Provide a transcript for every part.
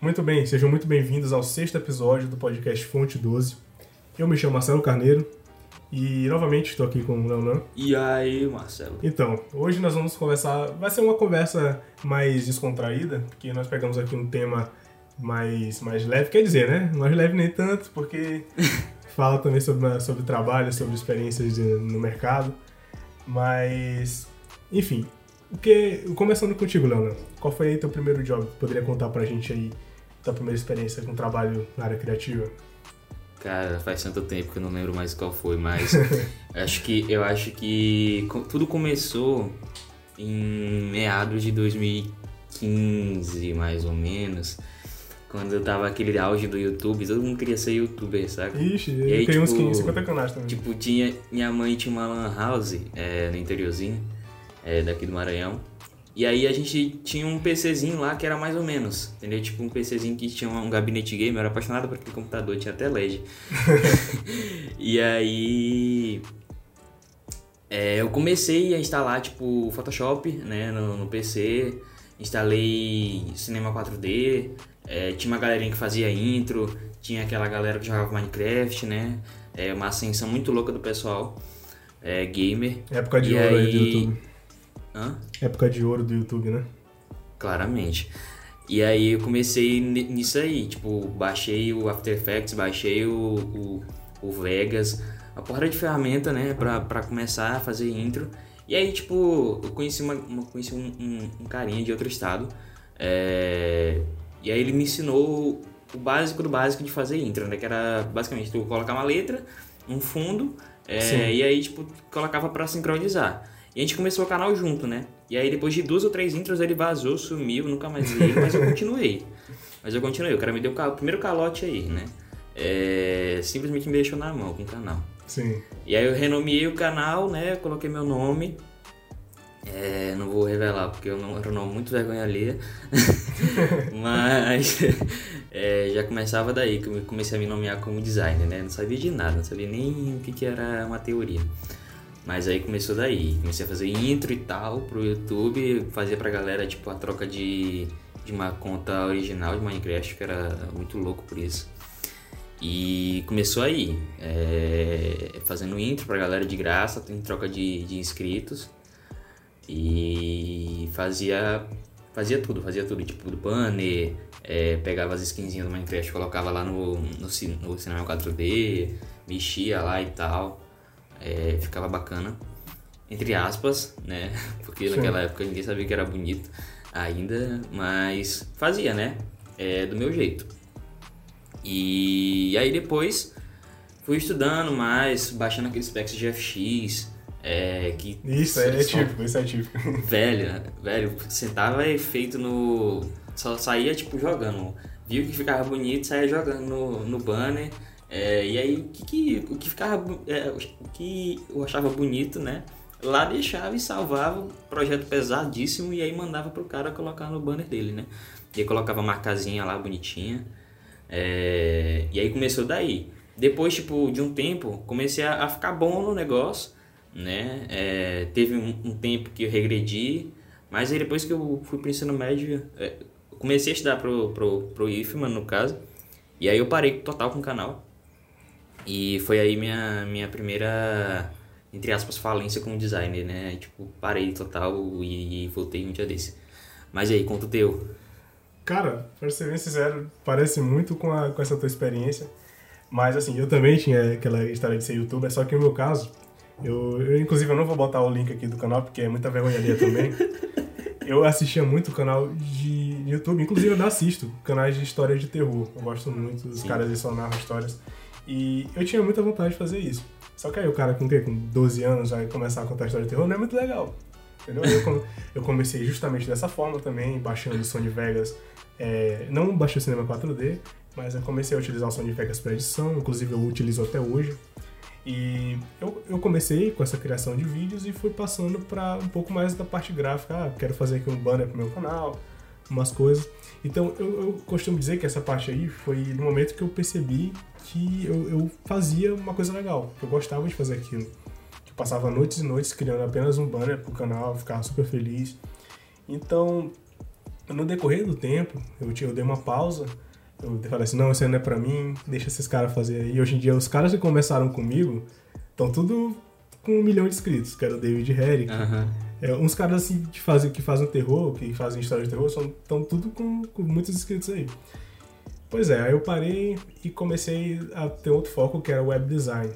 Muito bem, sejam muito bem-vindos ao sexto episódio do podcast Fonte 12. Eu me chamo Marcelo Carneiro e novamente estou aqui com o Leonan. E aí, Marcelo? Então, hoje nós vamos conversar. Vai ser uma conversa mais descontraída, porque nós pegamos aqui um tema mais, mais leve, quer dizer, né? Mais leve nem tanto, porque fala também sobre, sobre trabalho, sobre experiências de, no mercado. Mas, enfim, porque, começando contigo, Leonan, qual foi aí teu primeiro job? Poderia contar pra gente aí tua primeira experiência com trabalho na área criativa? Cara, faz tanto tempo que eu não lembro mais qual foi, mas acho que eu acho que tudo começou em meados de 2015, mais ou menos. Quando eu tava aquele auge do YouTube, todo mundo queria ser youtuber, saca? Ixi, e aí, tem tipo, uns 15, 50 canais também. Tipo, tinha, minha mãe tinha uma lan house é, no interiorzinho, é, daqui do Maranhão. E aí a gente tinha um PCzinho lá que era mais ou menos, entendeu? Tipo um PCzinho que tinha um gabinete game, eu era apaixonado por aquele computador, tinha até LED. e aí é, eu comecei a instalar tipo Photoshop né, no, no PC, instalei Cinema 4D, é, tinha uma galerinha que fazia intro, tinha aquela galera que jogava Minecraft, né? É uma ascensão muito louca do pessoal é, gamer. Época de e ouro aí do YouTube. Hã? Época de ouro do YouTube, né? Claramente. E aí eu comecei nisso aí, tipo, baixei o After Effects, baixei o, o, o Vegas, a porra de ferramenta, né, pra, pra começar a fazer intro. E aí, tipo, eu conheci, uma, uma conheci um, um, um, carinha de outro estado, é... e aí ele me ensinou o básico do básico de fazer intro, né, que era basicamente tu colocar uma letra, um fundo, é... e aí, tipo, colocava pra sincronizar. E a gente começou o canal junto, né? E aí depois de duas ou três intros ele vazou, sumiu, nunca mais vi ele, mas eu continuei. Mas eu continuei, o cara me deu o primeiro calote aí, né? É, simplesmente me deixou na mão com o canal. Sim. E aí eu renomeei o canal, né? Coloquei meu nome. É, não vou revelar porque eu não era um nome muito vergonha alheia. Mas é, já começava daí, que eu comecei a me nomear como designer, né? Não sabia de nada, não sabia nem o que, que era uma teoria. Mas aí começou daí, comecei a fazer intro e tal pro YouTube, fazia pra galera tipo a troca de, de uma conta original de Minecraft, que era muito louco por isso. E começou aí, é, fazendo intro pra galera de graça, em troca de, de inscritos. E fazia fazia tudo, fazia tudo, tipo do banner, é, pegava as skinzinhas do Minecraft, colocava lá no, no, no cinema 4D, mexia lá e tal é, ficava bacana, entre aspas, né? Porque Sim. naquela época ninguém sabia que era bonito ainda, mas fazia, né? É, do meu jeito. E aí depois fui estudando mais, baixando aqueles packs de FX. É, que isso é, é típico, isso é típico. Velho, velho, sentava e feito no. Só saía tipo jogando. Viu que ficava bonito, saía jogando no, no banner é, e aí, o que, que, o que ficava. É, o que eu achava bonito, né? Lá deixava e salvava projeto pesadíssimo e aí mandava pro cara colocar no banner dele, né? E aí colocava a marcazinha lá bonitinha. É, e aí começou daí. Depois, tipo, de um tempo, comecei a, a ficar bom no negócio, né? É, teve um, um, tempo que eu regredi, mas aí depois que eu fui pro ensino médio, é, comecei a estudar pro, pro, pro IFMA, no caso, e aí eu parei total com o canal. E foi aí minha, minha primeira, entre aspas, falência como designer, né? Tipo, parei total e, e voltei um dia desse. Mas aí, conta o teu. Cara, pra ser bem sincero, parece muito com, a, com essa tua experiência. Mas assim, eu também tinha aquela história de ser youtuber, só que no meu caso, eu, eu inclusive eu não vou botar o link aqui do canal, porque é muita vergonha ali também. eu assistia muito o canal de YouTube, inclusive eu ainda assisto canais de história de terror. Eu gosto muito, os Sim. caras eles só narram histórias. E eu tinha muita vontade de fazer isso. Só que aí o cara com, com 12 anos vai começar a contar história de terror não é muito legal. Entendeu? Eu, eu comecei justamente dessa forma também, baixando o Sony Vegas. É, não baixei o cinema 4D, mas eu comecei a utilizar o Sony Vegas para edição, inclusive eu utilizo até hoje. E eu, eu comecei com essa criação de vídeos e fui passando para um pouco mais da parte gráfica. Ah, quero fazer aqui um banner pro meu canal, umas coisas. Então eu, eu costumo dizer que essa parte aí foi no momento que eu percebi que eu, eu fazia uma coisa legal, que eu gostava de fazer aquilo. Eu passava noites e noites criando apenas um banner pro canal, ficava super feliz. Então, no decorrer do tempo, eu, eu dei uma pausa, eu falei assim, não, isso aí não é pra mim, deixa esses caras fazer aí. Hoje em dia, os caras que começaram comigo estão tudo com um milhão de inscritos, que era o David Herrick. Aham. É, uns caras assim que fazem, que fazem terror, que fazem história de terror, estão tudo com, com muitos inscritos aí. Pois é, aí eu parei e comecei a ter outro foco que era web design.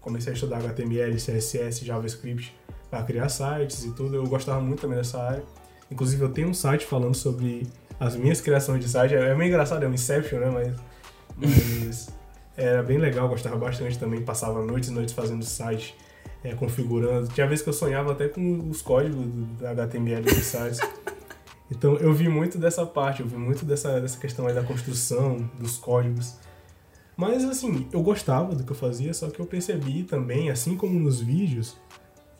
Comecei a estudar HTML, CSS, JavaScript para criar sites e tudo. Eu gostava muito também dessa área. Inclusive eu tenho um site falando sobre as minhas criações de site. É meio engraçado, é um Inception, né? Mas, mas era bem legal, gostava bastante também. Passava noites e noites fazendo site, é, configurando. Tinha vezes que eu sonhava até com os códigos do HTML dos sites. Então eu vi muito dessa parte, eu vi muito dessa, dessa questão aí da construção, dos códigos. Mas assim, eu gostava do que eu fazia, só que eu percebi também, assim como nos vídeos,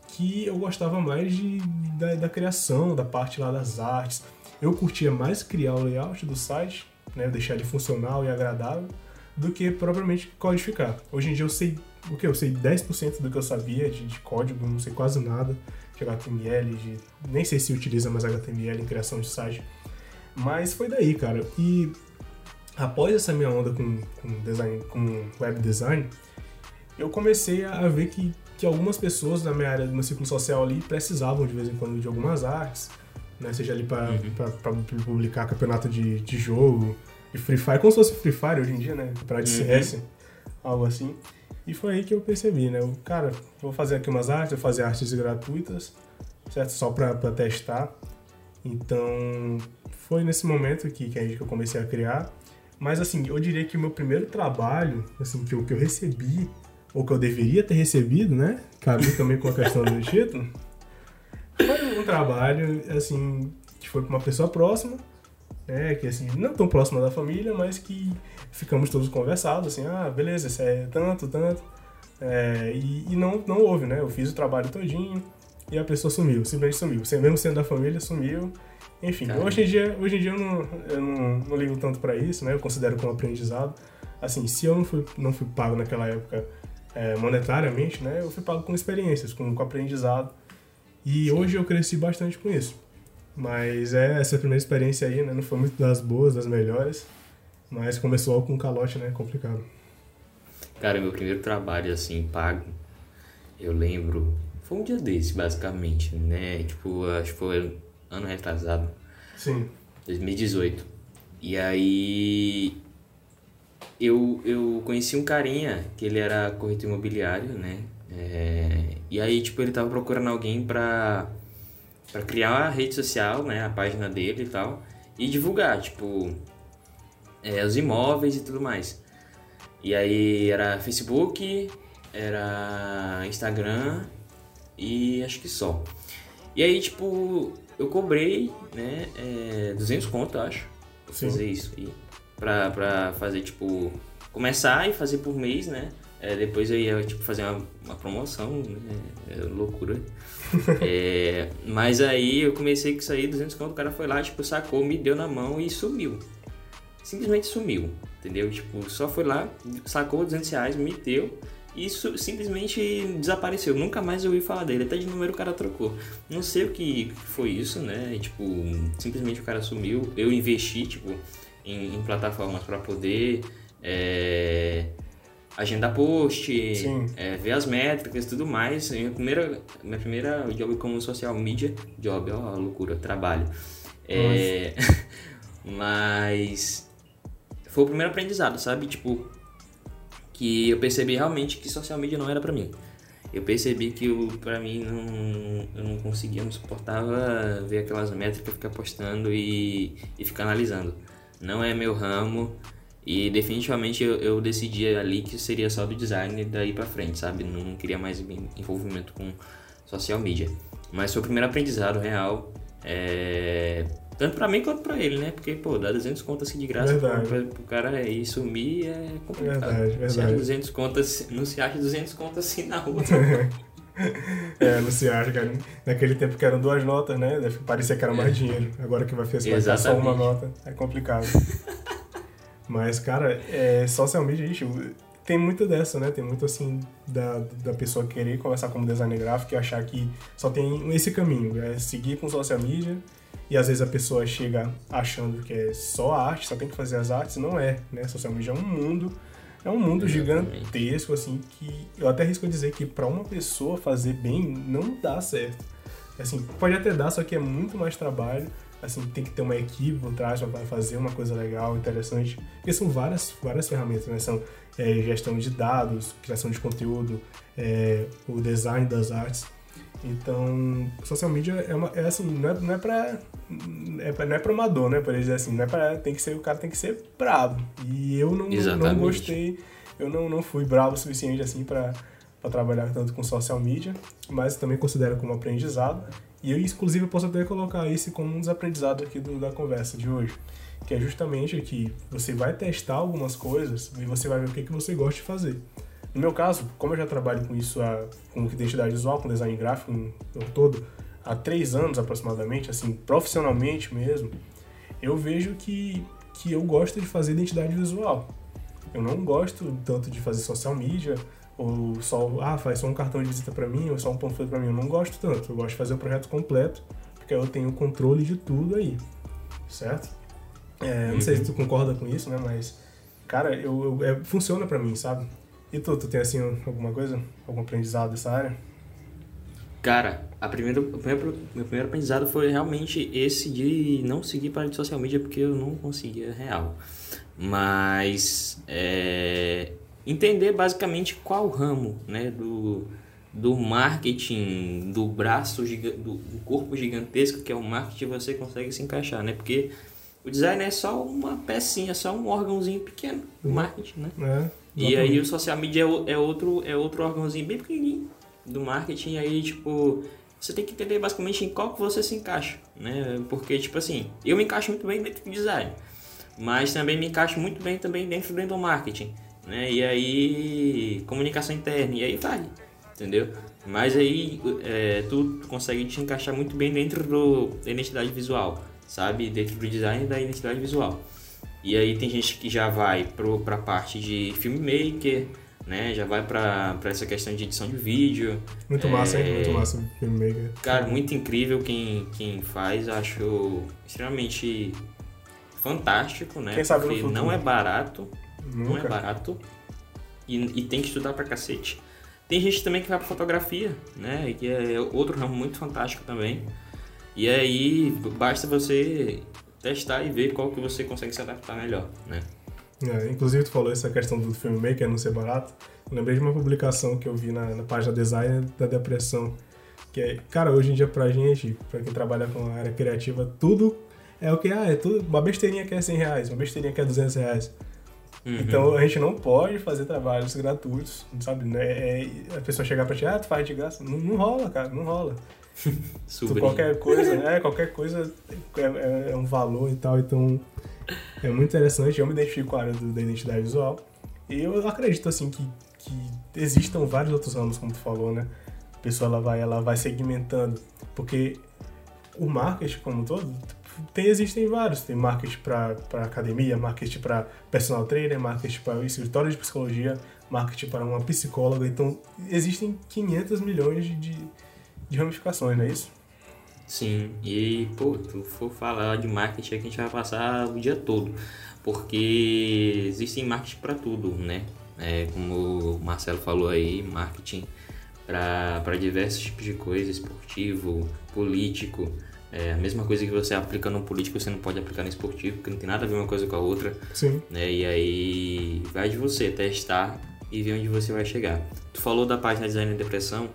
que eu gostava mais de, da, da criação, da parte lá das artes. Eu curtia mais criar o layout do site, né, deixar ele funcional e agradável, do que propriamente codificar. Hoje em dia eu sei o que? Eu sei 10% do que eu sabia de, de código, não sei quase nada de HTML, de, nem sei se utiliza mais HTML em criação de site. Mas foi daí, cara. E após essa minha onda com, com, design, com web design, eu comecei a ver que, que algumas pessoas na minha área, no meu ciclo social ali, precisavam de vez em quando de algumas artes, né? Seja ali para uhum. publicar campeonato de, de jogo, de Free Fire, como se fosse Free Fire hoje em dia, né? Pra de uhum. Algo assim. E foi aí que eu percebi, né? Eu, cara, vou fazer aqui umas artes, vou fazer artes gratuitas, certo? Só pra testar. Então, foi nesse momento que, que eu comecei a criar. Mas, assim, eu diria que o meu primeiro trabalho, assim, que eu, que eu recebi, ou que eu deveria ter recebido, né? Cabe também com a questão do título. Foi um trabalho, assim, que foi pra uma pessoa próxima, né? Que, assim, não tão próxima da família, mas que ficamos todos conversados, assim, ah, beleza, isso é tanto, tanto. É, e, e, não, não houve, né? Eu fiz o trabalho todinho e a pessoa sumiu, simplesmente sumiu. Você mesmo sendo da família, sumiu. Enfim, hoje em dia, hoje em dia eu, não, eu não, não ligo tanto para isso, né? Eu considero como aprendizado. Assim, se eu não fui, não fui pago naquela época é, monetariamente, né? Eu fui pago com experiências, com, com aprendizado. E Sim. hoje eu cresci bastante com isso. Mas é essa primeira experiência aí, né? Não foi muito das boas, das melhores. Mas começou com um calote, né? Complicado. Cara, meu primeiro trabalho, assim, pago, eu lembro. Foi um dia desse, basicamente, né? Tipo, acho que foi ano retrasado. Sim. 2018. E aí. Eu, eu conheci um carinha que ele era corretor imobiliário, né? É, e aí, tipo, ele tava procurando alguém pra, pra criar a rede social, né? A página dele e tal. E divulgar, tipo, é, os imóveis e tudo mais. E aí era Facebook, era Instagram e acho que só. E aí, tipo, eu cobrei, né, é, 200 conto, acho, pra Sim. fazer isso aí. Pra, pra fazer, tipo, começar e fazer por mês, né? É, depois eu ia, tipo, fazer uma, uma promoção, né? É loucura. é, mas aí eu comecei com isso aí, 200 conto, o cara foi lá, tipo, sacou, me deu na mão e sumiu simplesmente sumiu, entendeu? Tipo, só foi lá, sacou 200 reais, me deu e isso simplesmente desapareceu. Nunca mais eu ouvi falar dele, até de número o cara trocou. Não sei o que foi isso, né? Tipo, simplesmente o cara sumiu. Eu investi, tipo, em, em plataformas para poder é, agendar post, é, ver as métricas e tudo mais. Minha primeira, minha primeira job como social media, job, ó, loucura, trabalho. É, mas foi o primeiro aprendizado, sabe? Tipo, que eu percebi realmente que social media não era para mim. Eu percebi que eu, pra mim não, eu não conseguia, não suportava ver aquelas métricas, ficar postando e, e ficar analisando. Não é meu ramo e definitivamente eu, eu decidi ali que seria só do design daí pra frente, sabe? Não queria mais envolvimento com social media. Mas foi o primeiro aprendizado real. É, tanto pra mim quanto pra ele, né? Porque, pô, dar 200 contas assim de graça pra, pro cara ir sumir é complicado. Verdade, verdade. Se acha 200 contas, não se acha 200 contas assim na rua. é, não se acha, cara. Naquele tempo que eram duas notas, né? Parecer que era mais é. dinheiro. Agora que vai fazer só uma nota, é complicado. Mas, cara, é, social media, gente, tem muito dessa, né? Tem muito, assim, da, da pessoa querer começar como designer gráfico e achar que só tem esse caminho. É seguir com social media E às vezes a pessoa chega achando que é só arte, só tem que fazer as artes, não é, né? Social media é um mundo, é um mundo gigantesco, assim, que eu até risco dizer que para uma pessoa fazer bem não dá certo. Assim, pode até dar, só que é muito mais trabalho. Assim, tem que ter uma equipe por trás para fazer uma coisa legal, interessante. Porque são várias, várias ferramentas, né? São é, gestão de dados, criação de conteúdo, é, o design das artes. Então, social media é, uma, é assim, não é, não é pra. É pra, não é pra amador, né? Por dizer assim, não é pra. Tem que ser, o cara tem que ser brabo. E eu não, não gostei, eu não, não fui bravo o suficiente assim pra, pra trabalhar tanto com social media, mas também considero como aprendizado. E eu, inclusive, posso até colocar isso como um dos aprendizados aqui do, da conversa de hoje. Que é justamente que você vai testar algumas coisas e você vai ver o que, que você gosta de fazer. No meu caso, como eu já trabalho com isso, a, com identidade visual, com design gráfico no todo, há três anos aproximadamente, assim, profissionalmente mesmo, eu vejo que, que eu gosto de fazer identidade visual. Eu não gosto tanto de fazer social media, ou só, ah, faz só um cartão de visita para mim, ou só um panfleto para mim. Eu não gosto tanto. Eu gosto de fazer o projeto completo, porque eu tenho controle de tudo aí, certo? É, não sei se tu concorda com isso, né? Mas, cara, eu, eu- é, funciona para mim, sabe? E tu, tu tem assim alguma coisa, algum aprendizado dessa área? Cara, a primeira, o primeiro, meu primeiro aprendizado foi realmente esse de não seguir para de social media porque eu não conseguia real. Mas é, entender basicamente qual ramo né, do, do marketing, do braço, giga- do, do corpo gigantesco que é o marketing, você consegue se encaixar, né? Porque o design é só uma pecinha, só um órgãozinho pequeno do marketing, né? É, E aí o social media é é outro, é outro órgãozinho bem pequenininho do marketing, e aí, tipo, você tem que entender basicamente em qual que você se encaixa, né? Porque, tipo assim, eu me encaixo muito bem dentro do design, mas também me encaixo muito bem também dentro do marketing, né? E aí, comunicação interna, e aí vai, entendeu? Mas aí, é, tu consegue te encaixar muito bem dentro do, da identidade visual, sabe? Dentro do design da identidade visual. E aí tem gente que já vai pro, pra parte de filmmaker, né? Já vai pra, pra essa questão de edição de vídeo. Muito massa, hein? É, Muito massa filmmaker. Cara, muito incrível quem, quem faz, acho extremamente fantástico, né? Quem sabe Porque não é barato, não é Nunca. barato e, e tem que estudar pra cacete. Tem gente também que vai pra fotografia, né? Que é outro ramo muito fantástico também. E aí basta você testar e ver qual que você consegue se adaptar melhor, né? É, inclusive, tu falou essa questão do filmmaker não ser barato. Eu lembrei de uma publicação que eu vi na, na página design da depressão. Que é, cara, hoje em dia pra gente, pra quem trabalha com a área criativa, tudo é o que? Ah, é tudo. Uma besteirinha que é 100 reais, uma besteirinha que é 200 reais. Uhum. Então a gente não pode fazer trabalhos gratuitos, sabe? Né? É, a pessoa chegar pra ti, ah, tu faz de graça. Não, não rola, cara, não rola. Tu, qualquer coisa, é, qualquer coisa é, é- é um valor e tal, então é muito interessante. Eu me identifico com a área do- da identidade visual e eu acredito, assim, que, que existam vários outros ramos, como tu falou, né? A pessoa, ela vai, ela vai segmentando, porque o marketing como um todo, tem, existem vários. Tem marketing para academia, marketing para personal trainer, marketing para escritório de psicologia, marketing para uma psicóloga. Então, existem 500 milhões de, de, ramificações, não é isso? Sim, e pô, tu for falar de marketing aqui a gente vai passar o dia todo, porque existem marketing para tudo, né? É, como o Marcelo falou aí, marketing para diversos tipos de coisa, esportivo, político. É a mesma coisa que você aplica no político, você não pode aplicar no esportivo, porque não tem nada a ver uma coisa com a outra Sim. né? E aí vai de você testar e ver onde você vai chegar. Tu falou da página Design e Depressão,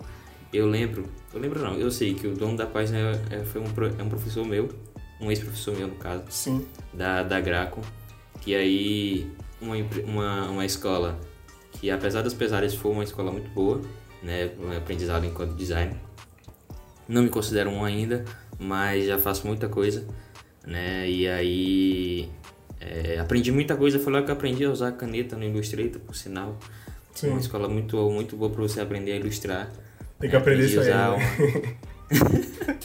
eu lembro, eu lembro não, eu sei que o dono da página é, é- foi um, é um professor meu, um ex-professor meu no caso, Sim. da, da Graco, que aí uma, uma, uma escola que apesar dos pesares foi uma escola muito boa, né, um aprendizado enquanto design. Não me considero um ainda, mas já faço muita coisa, né, e aí é, aprendi muita coisa, foi lá que eu aprendi a usar caneta no Illustrator, por sinal. Sim. Uma escola muito, muito boa para você aprender a ilustrar. Tem que aprender Aprendi isso aí. né? uma-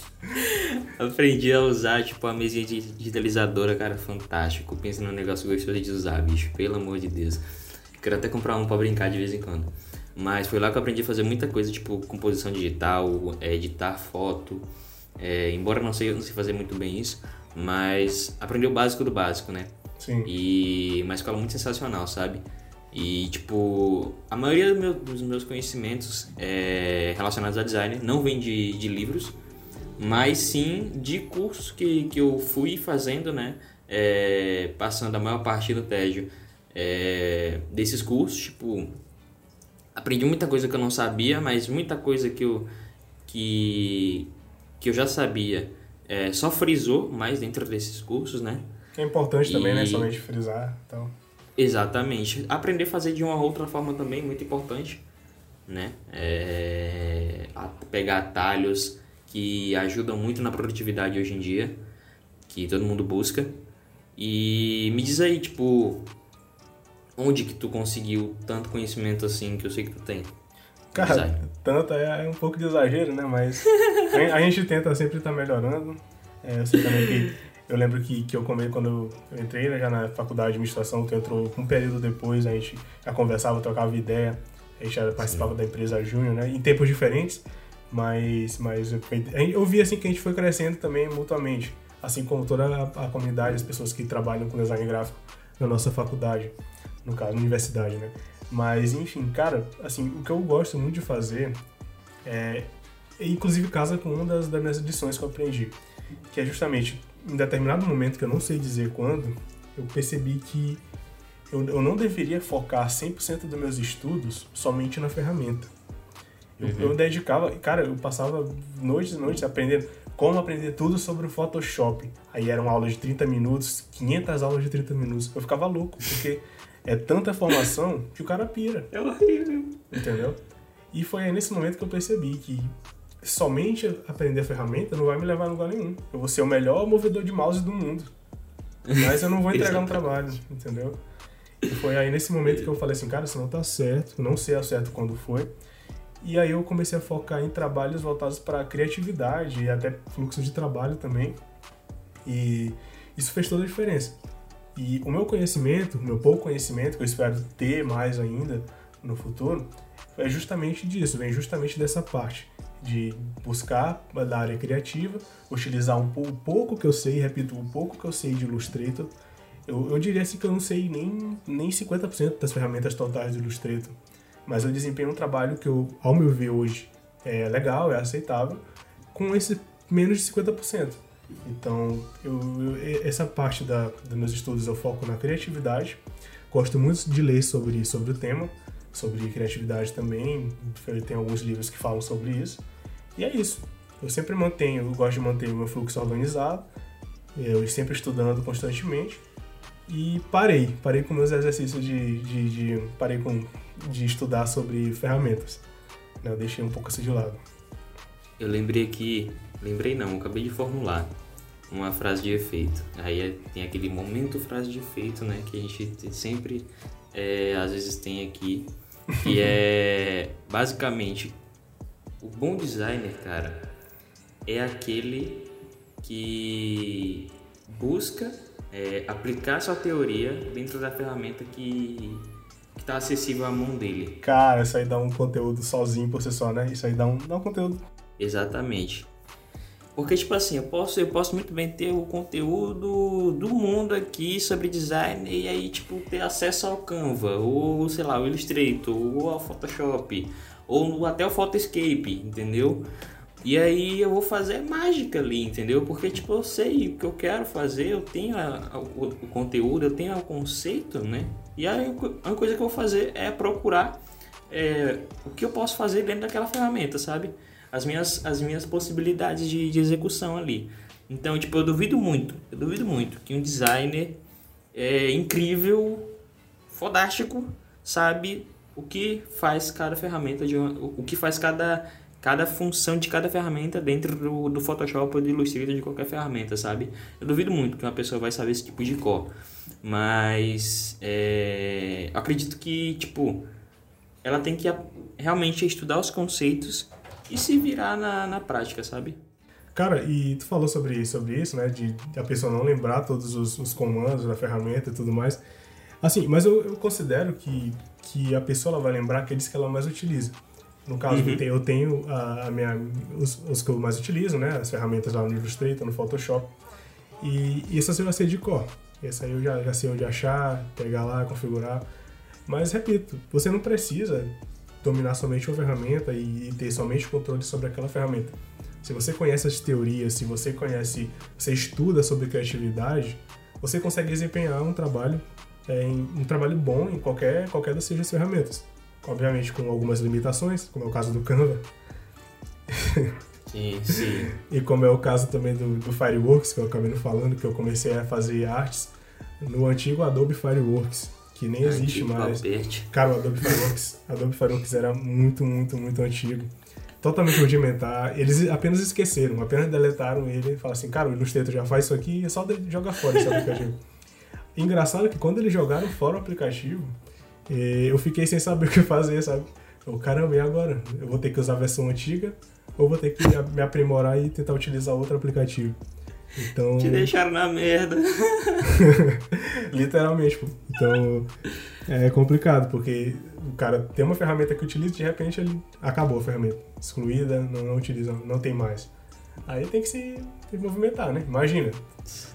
Aprendi a usar, tipo, a mesinha digitalizadora, cara, fantástico. Pensa num negócio gostoso de usar, bicho, pelo amor de Deus. Quero até comprar um pra brincar de vez em quando. Mas foi lá que eu aprendi a fazer muita coisa, tipo, composição digital, é, editar foto, É, embora não sei, não sei fazer muito bem isso, mas aprender o básico do básico, né? Sim. E uma escola muito sensacional, sabe? E, tipo, a maioria do meu- dos meus conhecimentos é, relacionados a design não vem de, de livros, mas sim de cursos que, que eu fui fazendo, né? É, passando a maior parte do tédio é, desses cursos, tipo, aprendi muita coisa que eu não sabia, mas muita coisa que eu, que, que eu já sabia é, só frisou mais dentro desses cursos, né? É importante também, né? E- Somente frisar. Então, Exatamente. Aprender a fazer de uma outra forma também muito importante, né? É, pegar atalhos que ajudam muito na produtividade hoje em dia, que todo mundo busca. E me diz aí, tipo, onde que tu conseguiu tanto conhecimento assim que eu sei que tu tem? Cara, Design. tanto é, é um pouco de exagero, né? Mas a, a gente tenta sempre estar melhorando. É, eu sei também que eu lembro que, que eu comei quando eu entrei né, já na faculdade de administração, tu entrou um período depois, a gente já conversava, trocava ideia, a gente já participava da empresa Júnior, né? Em tempos diferentes, mas, mas eu, eu vi assim que a gente foi crescendo também mutuamente, assim como toda a, a comunidade, as pessoas que trabalham com design gráfico na nossa faculdade, no caso, na universidade, né? Mas, enfim, cara, assim, o que eu gosto muito de fazer é, inclusive casa com uma das, das minhas lições que eu aprendi, que é justamente em determinado momento que eu não sei dizer quando, eu percebi que eu, eu não deveria focar 100% dos meus estudos somente na ferramenta. Eu, eu dedicava, cara, eu passava noites e noites aprendendo como aprender tudo sobre o Photoshop. Aí eram aulas de 30 minutos, 500 aulas de 30 minutos. Eu ficava louco, porque é tanta formação que o cara pira. É horrível. Entendeu? E foi aí nesse momento que eu percebi que somente aprender a ferramenta não vai me levar a lugar nenhum. Eu vou ser o melhor movedor de mouse do mundo. Mas eu não vou entregar um trabalho, entendeu? E foi aí nesse momento que eu falei assim, cara, isso não tá certo, não sei ao certo quando foi. E aí eu comecei a focar em trabalhos voltados para criatividade e até fluxo de trabalho também. E isso fez toda a diferença. E o meu conhecimento, o meu pouco conhecimento, que eu espero ter mais ainda no futuro, é justamente disso, vem justamente dessa parte de buscar da área criativa, utilizar um pou- pouco que eu sei, repito, um pouco que eu sei de Illustrator. Eu, eu diria assim que eu não sei nem, nem 50% das ferramentas totais do Illustrator, mas eu desempenho um trabalho que eu, ao meu ver hoje, é legal, é aceitável, com esse menos de 50%. Então, eu, eu- essa parte da, dos meus estudos eu foco na criatividade. Gosto muito de ler sobre, sobre o tema, sobre criatividade também. Tem alguns livros que falam sobre isso. E é isso. Eu sempre mantenho, eu gosto de manter o meu fluxo organizado, eu sempre estudando constantemente. E parei, parei com meus exercícios de. de, de- parei com, de estudar sobre ferramentas. né? Eu deixei um pouco isso de lado. Eu lembrei aqui, lembrei não, acabei de formular uma frase de efeito. Aí é- tem aquele momento frase de efeito, né, que a gente te- sempre, é, às vezes tem aqui, que é basicamente o bom designer, cara, é aquele que busca é, aplicar sua teoria dentro da ferramenta que está acessível à mão dele. Cara, isso aí dá um conteúdo sozinho por si só, né? Isso aí dá um, dá um conteúdo. Exatamente. Porque, tipo assim, eu posso, eu posso muito bem ter o conteúdo do mundo aqui sobre design e aí, tipo, ter acesso ao Canva, ou, sei lá, o Illustrator, ou ao Photoshop, ou até o Photoscape, entendeu? E aí eu vou fazer mágica ali, entendeu? Porque, tipo, eu sei o que eu quero fazer, eu tenho a- a- o, o conteúdo, eu tenho o conceito, né? E aí a coisa que eu vou fazer é procurar é, o que eu posso fazer dentro daquela ferramenta, sabe? As minhas, as minhas possibilidades de, de execução ali. Então, tipo, eu duvido muito, eu duvido muito que um designer é, incrível, fodástico, sabe o que faz cada ferramenta, de o que faz cada, cada função de cada ferramenta dentro do, do Photoshop ou do Illustrator de qualquer ferramenta, sabe? Eu duvido muito que uma pessoa vai saber esse tipo de cor. Mas é, acredito que, tipo, ela tem que realmente estudar os conceitos e se virar na, na prática, sabe? Cara, e tu falou sobre, sobre isso, né? De, de a pessoa não lembrar todos os, os comandos da ferramenta e tudo mais. Assim, mas eu, eu considero que, que a pessoa vai lembrar aqueles que ela mais utiliza. No caso, uhum. eu tenho a, a minha, os, os, que eu mais utilizo, né? As ferramentas lá no Illustrator, no Photoshop. E, e essas eu já sei de cor. Essa aí eu já, já sei onde achar, pegar lá, configurar. Mas, repito, você não precisa dominar somente uma ferramenta e, e ter somente controle sobre aquela ferramenta. Se você conhece as teorias, se você conhece, você estuda sobre criatividade, você consegue desempenhar um trabalho, é, um trabalho bom em qualquer, qualquer das suas ferramentas obviamente com algumas limitações, como é o caso do Canva. Sim, sim. e como é o caso também do, do Fireworks, que eu acabei não falando, que eu comecei a fazer artes no antigo Adobe Fireworks, que nem existe mais. Papete. Cara, o Adobe Fireworks, Adobe Fireworks era muito, muito, muito antigo. Totalmente rudimentar. Eles apenas esqueceram, apenas deletaram ele e falaram assim, cara, o Illustrator já faz isso aqui, é só jogar fora esse aplicativo. Engraçado que quando eles jogaram fora o aplicativo, e eu fiquei sem saber o que fazer, sabe? Eu, caramba, e agora? Eu vou ter que usar a versão antiga ou vou ter que me aprimorar e tentar utilizar outro aplicativo? Então... Te deixaram na merda. Literalmente, pô. Então, é complicado, porque o cara tem uma ferramenta que utiliza e de repente ele acabou a ferramenta. Excluída, não, não utiliza, não tem mais. Aí tem que se, tem que movimentar, né? Imagina,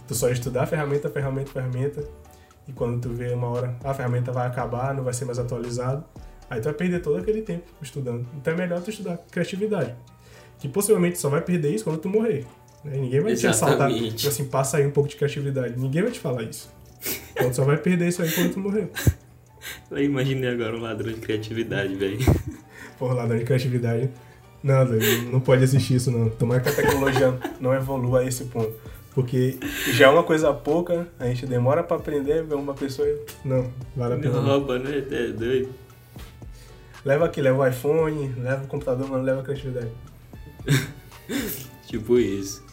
tu só estudar ferramenta, ferramenta, ferramenta, e quando tu vê uma hora a ferramenta vai acabar, não vai ser mais atualizado, aí tu vai perder todo aquele tempo estudando. Então é melhor tu estudar criatividade. Que possivelmente só vai perder isso quando tu morrer. Né? Ninguém vai Exatamente. te assaltar, tipo assim, passa aí um pouco de criatividade. Ninguém vai te falar isso. Então tu só vai perder isso aí quando tu morrer. Eu imaginei agora um ladrão de criatividade, velho. Porra, ladrão de criatividade. Não, não pode existir isso não. Tomara que a tecnologia não evolua a esse ponto. Porque já é uma coisa pouca, a gente demora pra aprender, ver uma pessoa e. Não, vale a pena. Não rouba, né? É doido. Leva aqui, leva o iPhone, leva o computador, mas não leva a criatividade. tipo isso.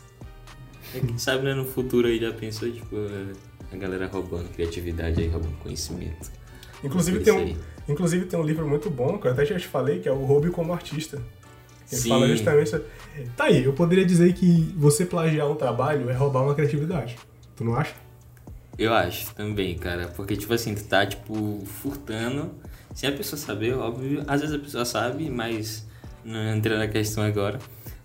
É quem sabe, né, no futuro aí já pensou, tipo, a galera roubando criatividade aí, roubando conhecimento. Inclusive tem, um, inclusive tem um livro muito bom, que eu até já te falei, que é o Roube como Artista. Ele Sim. fala justamente. Tá aí, eu poderia dizer que você plagiar um trabalho é roubar uma criatividade. Tu não acha? Eu acho também, cara. Porque, tipo assim, tu tá, tipo, furtando, sem a pessoa saber, óbvio. Às vezes a pessoa sabe, mas não entra na questão agora.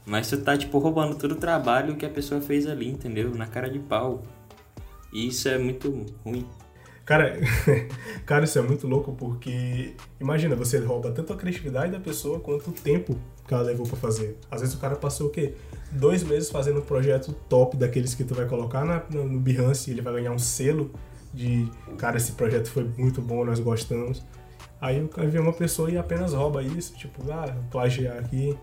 Mas tu tá, tipo, roubando todo o trabalho que a pessoa fez ali, entendeu? Na cara de pau. E isso é muito ruim. Cara, cara, isso é muito louco porque imagina, você rouba tanto a criatividade da pessoa quanto o tempo que ela levou para fazer. Às vezes o cara passou o quê? Dois meses fazendo um projeto top daqueles que tu vai colocar na, no, no Behance e ele vai ganhar um selo de cara, esse projeto foi muito bom, nós gostamos. Aí vem uma pessoa e apenas rouba isso, tipo, ah, plagiar aqui,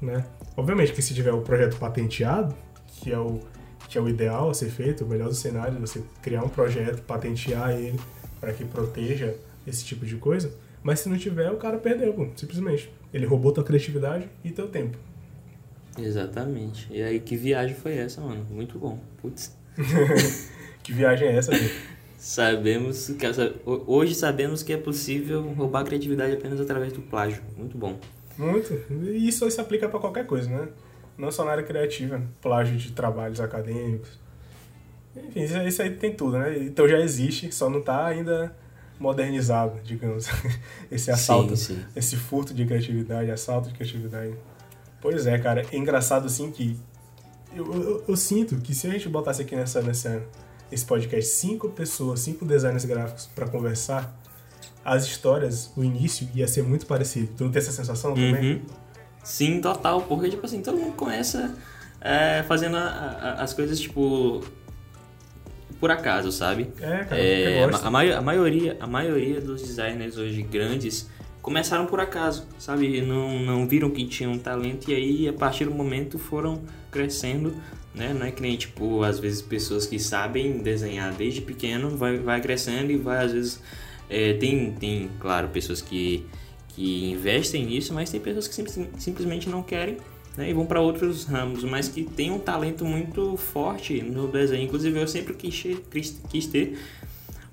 né? Obviamente que se tiver o projeto patenteado, que é o que é o ideal a ser feito, o melhor dos cenários, você criar um projeto, patentear ele para que proteja esse tipo de coisa. Mas se não tiver, o cara perdeu, pô, simplesmente. Ele roubou tua criatividade e teu tempo. Exatamente. E aí, que viagem foi essa, mano? Muito bom. Putz. que viagem é essa, meu? Sabemos que hoje sabemos que é possível roubar a criatividade apenas através do plágio. Muito bom. Muito. E isso se aplica para qualquer coisa, né? Não só na área criativa, plágio de trabalhos acadêmicos. Enfim, isso aí tem tudo, né? Então já existe, só não está ainda modernizado, digamos. Esse assalto, sim, sim. esse furto de criatividade, assalto de criatividade. Pois é, cara, é engraçado assim que eu, eu, eu, sinto que se a gente botasse aqui nessa, nessa esse podcast cinco pessoas, cinco designers gráficos para conversar, as histórias, o início ia ser muito parecido. Tu não tem essa sensação também? Uhum. Sim, total, porque tipo assim, todo mundo começa é, fazendo a, a, as coisas tipo por acaso, sabe? É, cara, é, a, a, a, maioria, a maioria dos designers hoje grandes começaram por acaso, sabe? Não, não viram que tinham talento e aí a partir do momento foram crescendo, né? Não é que nem tipo às vezes pessoas que sabem desenhar desde pequeno vai, vai crescendo e vai às vezes é, tem tem claro pessoas que que investem nisso, mas tem pessoas que sim, simplesmente não querem né, e vão para outros ramos, mas que tem um talento muito forte no desenho. Inclusive, eu sempre quis, quis, quis ter,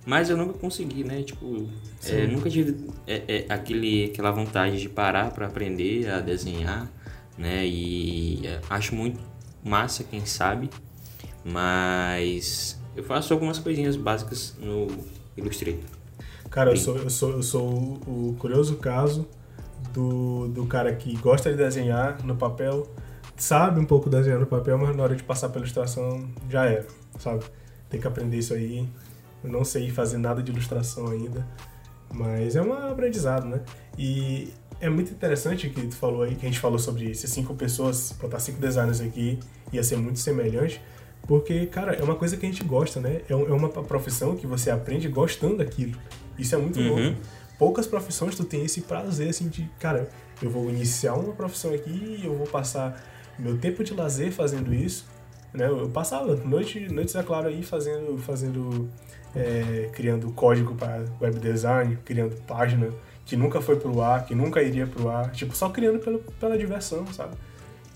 mas eu nunca consegui, né? Tipo, é, nunca tive é, é, aquele, aquela vontade de parar para aprender a desenhar, né? E é, acho muito massa, quem sabe, mas eu faço algumas coisinhas básicas no Illustrator. Cara, eu sou, eu sou, eu sou o curioso caso do, do cara que gosta de desenhar no papel, sabe um pouco desenhar no papel, mas na hora de passar pela ilustração já era, sabe? Tem que aprender isso aí. Eu não sei fazer nada de ilustração ainda, mas é um aprendizado, né? E é muito interessante que tu falou aí, que a gente falou sobre ser cinco pessoas, botar cinco designers aqui, ia ser muito semelhante, porque, cara, é uma coisa que a gente gosta, né? É, é uma profissão que você aprende gostando daquilo. Isso é muito Uhum. bom. Poucas profissões tu tem esse prazer, assim, de, cara, eu vou iniciar uma profissão aqui e eu vou passar meu tempo de lazer fazendo isso, né? Eu passava noite, noites, é claro, aí fazendo, fazendo é, criando código para web design, criando página que nunca foi pro ar, que nunca iria pro ar, tipo, só criando pelo, pela diversão, sabe?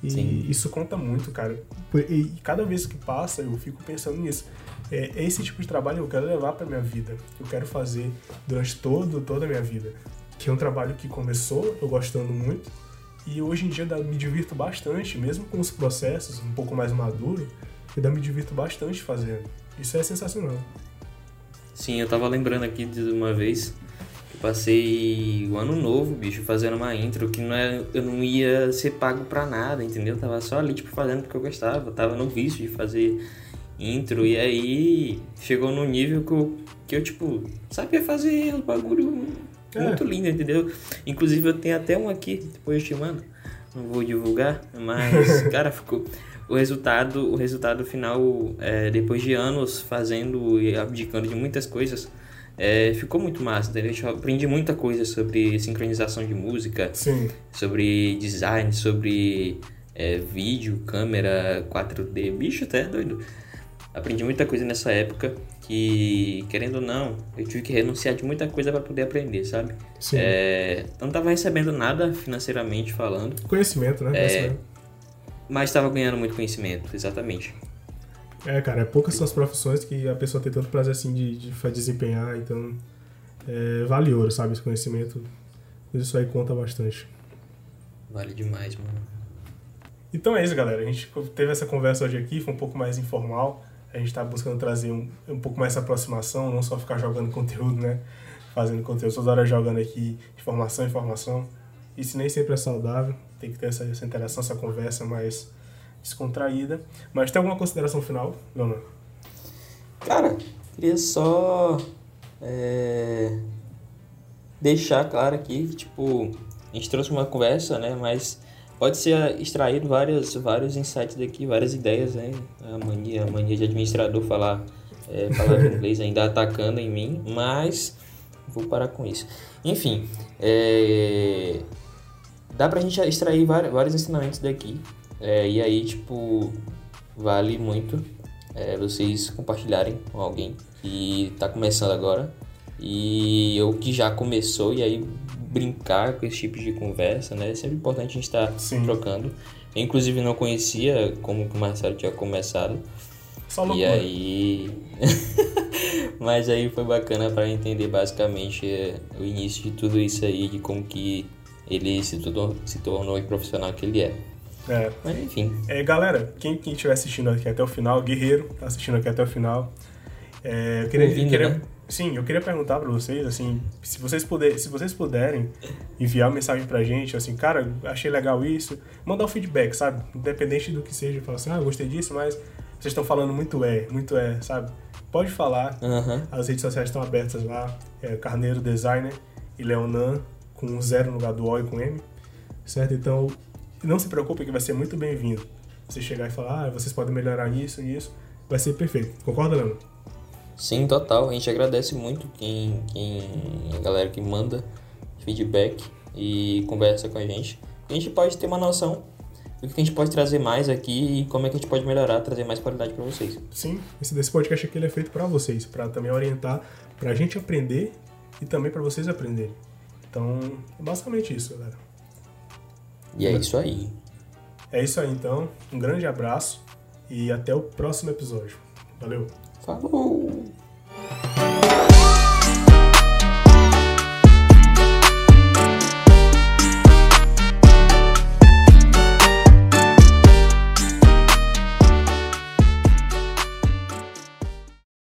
E Sim. isso conta muito, cara. E cada vez que passa, eu fico pensando nisso. É, é esse tipo de trabalho eu quero levar pra minha vida, eu quero fazer durante todo, toda a minha vida. Que é um trabalho que começou eu gostando muito, e hoje em dia me divirto bastante, mesmo com os processos um pouco mais maduros, eu me divirto bastante fazendo. Isso é sensacional. Sim, eu tava lembrando aqui de uma vez que passei o ano novo, bicho, fazendo uma intro que não é, eu não ia ser pago pra nada, entendeu? Eu tava só ali, tipo, fazendo porque eu gostava. Eu tava no vício de fazer intro. E aí chegou num nível que eu, que eu tipo, sabia fazer um bagulho É. muito lindo, entendeu? Inclusive eu tenho até um aqui, depois eu te mando. Não vou divulgar, mas, cara, ficou. O resultado, o resultado final, é, depois de anos fazendo e abdicando de muitas coisas, é, ficou muito massa, entendeu? Eu aprendi muita coisa sobre sincronização de música, Sim. sobre design, sobre é, vídeo, câmera, 4D, bicho até doido. Aprendi muita coisa nessa época que, querendo ou não, eu tive que renunciar de muita coisa para poder aprender, sabe? Sim. É, não tava recebendo nada financeiramente falando, Conhecimento, né? Conhecimento. mas estava ganhando muito conhecimento, exatamente. É, cara, é poucas são as profissões que a pessoa tem tanto prazer assim de, de fa- desempenhar, então é, vale ouro, sabe? Esse conhecimento, isso aí conta bastante. Vale demais, mano. Então é isso, galera. A gente teve essa conversa hoje aqui, foi um pouco mais informal. A gente tá buscando trazer um, um pouco mais essa aproximação, não só ficar jogando conteúdo, né? Fazendo conteúdo toda hora jogando aqui informação, informação. Isso nem sempre é saudável, tem que ter essa, essa interação, essa conversa mais descontraída. Mas tem alguma consideração final, Leonardo? Cara, queria só é, deixar claro aqui tipo, a gente trouxe uma conversa, né? Mas pode ser extraído vários, vários insights daqui, várias ideias, né? A mania, a mania de administrador falar é, palavra em inglês ainda atacando em mim, mas vou parar com isso. Enfim, é, dá pra gente extrair vários, ensinamentos daqui. é, e aí, tipo, vale muito é, vocês compartilharem com alguém que tá começando agora e ou que já começou e aí brincar com esse tipo de conversa, né? É sempre importante a gente estar Sim. trocando. Eu, inclusive, não conhecia como o Marcelo tinha começado. Só E loucura. aí. Mas aí foi bacana para entender basicamente é, o início de tudo isso aí, de como que ele se tornou, se tornou o profissional que ele é. É. Mas enfim, É, galera, quem quem estiver assistindo aqui até o final, Guerreiro, tá assistindo aqui até o final. é, eu queria, Ouvindo, queria- né? Sim, eu queria perguntar pra vocês, assim, se vocês puderem, se vocês puderem enviar uma mensagem pra gente, assim, cara, achei legal isso, mandar um feedback, sabe? Independente do que seja, falar assim, ah, gostei disso, mas vocês estão falando muito é, muito é, sabe? Pode falar, aham, as redes sociais estão abertas lá, é Carneiro Designer e Leonan, com um zero no lugar do O e com M, certo? Então, não se preocupe que vai ser muito bem-vindo. Você chegar e falar, ah, vocês podem melhorar isso e isso, vai ser perfeito. Concorda, Leandro? Sim, total. A gente agradece muito quem, quem a galera que manda feedback e conversa com a gente. A gente pode ter uma noção do que a gente pode trazer mais aqui e como é que a gente pode melhorar, trazer mais qualidade para vocês. Sim, esse desse podcast aqui ele é feito para vocês, para também orientar, pra gente aprender e também para vocês aprenderem. Então, é basicamente isso, galera. E é isso aí. É isso aí, então. Um grande abraço e até o próximo episódio. Valeu! Falou!